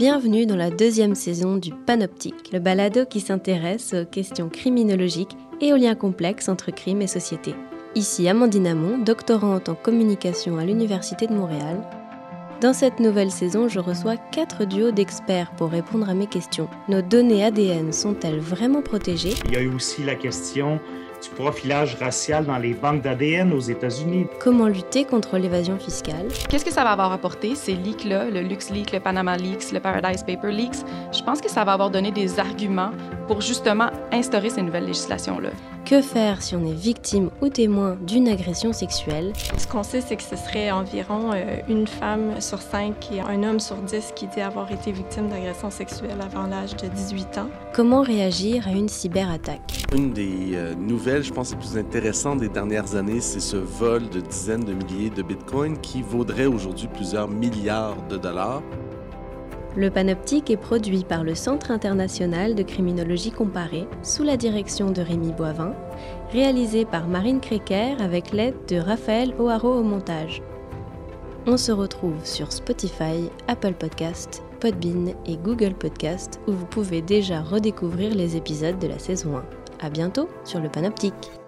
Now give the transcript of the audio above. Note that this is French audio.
Bienvenue dans la deuxième saison du Panoptique, le balado qui s'intéresse aux questions criminologiques et aux liens complexes entre crime et société. Ici Amandine Amon, doctorante en communication à l'Université de Montréal. Dans cette nouvelle saison, je reçois quatre duos d'experts pour répondre à mes questions. Nos données ADN sont-elles vraiment protégées? Il y a eu aussi la question du profilage racial dans les banques d'ADN aux États-Unis. Comment lutter contre l'évasion fiscale? Qu'est-ce que ça va avoir apporté, ces leaks-là, le LuxLeaks, le Panama Leaks, le Paradise Paper Leaks? Je pense que ça va avoir donné des arguments pour justement instaurer ces nouvelles législations-là. Que faire si on est victime ou témoin d'une agression sexuelle? Ce qu'on sait, c'est que ce serait environ euh, une femme sur cinq et un homme sur dix qui dit avoir été victime d'agression sexuelle avant l'âge de 18 ans. Comment réagir à une cyberattaque? Une des euh, je pense, les plus intéressantes des dernières années, c'est ce vol de dizaines de milliers de bitcoins qui vaudrait aujourd'hui plusieurs milliards de dollars. Le Panoptique est produit par le Centre international de criminologie comparée sous la direction de Rémi Boivin, réalisé par Marine Créquer avec l'aide de Raphaël O'Haraud au montage. On se retrouve sur Spotify, Apple Podcast, Podbean et Google Podcast où vous pouvez déjà redécouvrir les épisodes de la saison 1. À bientôt sur le Panoptique.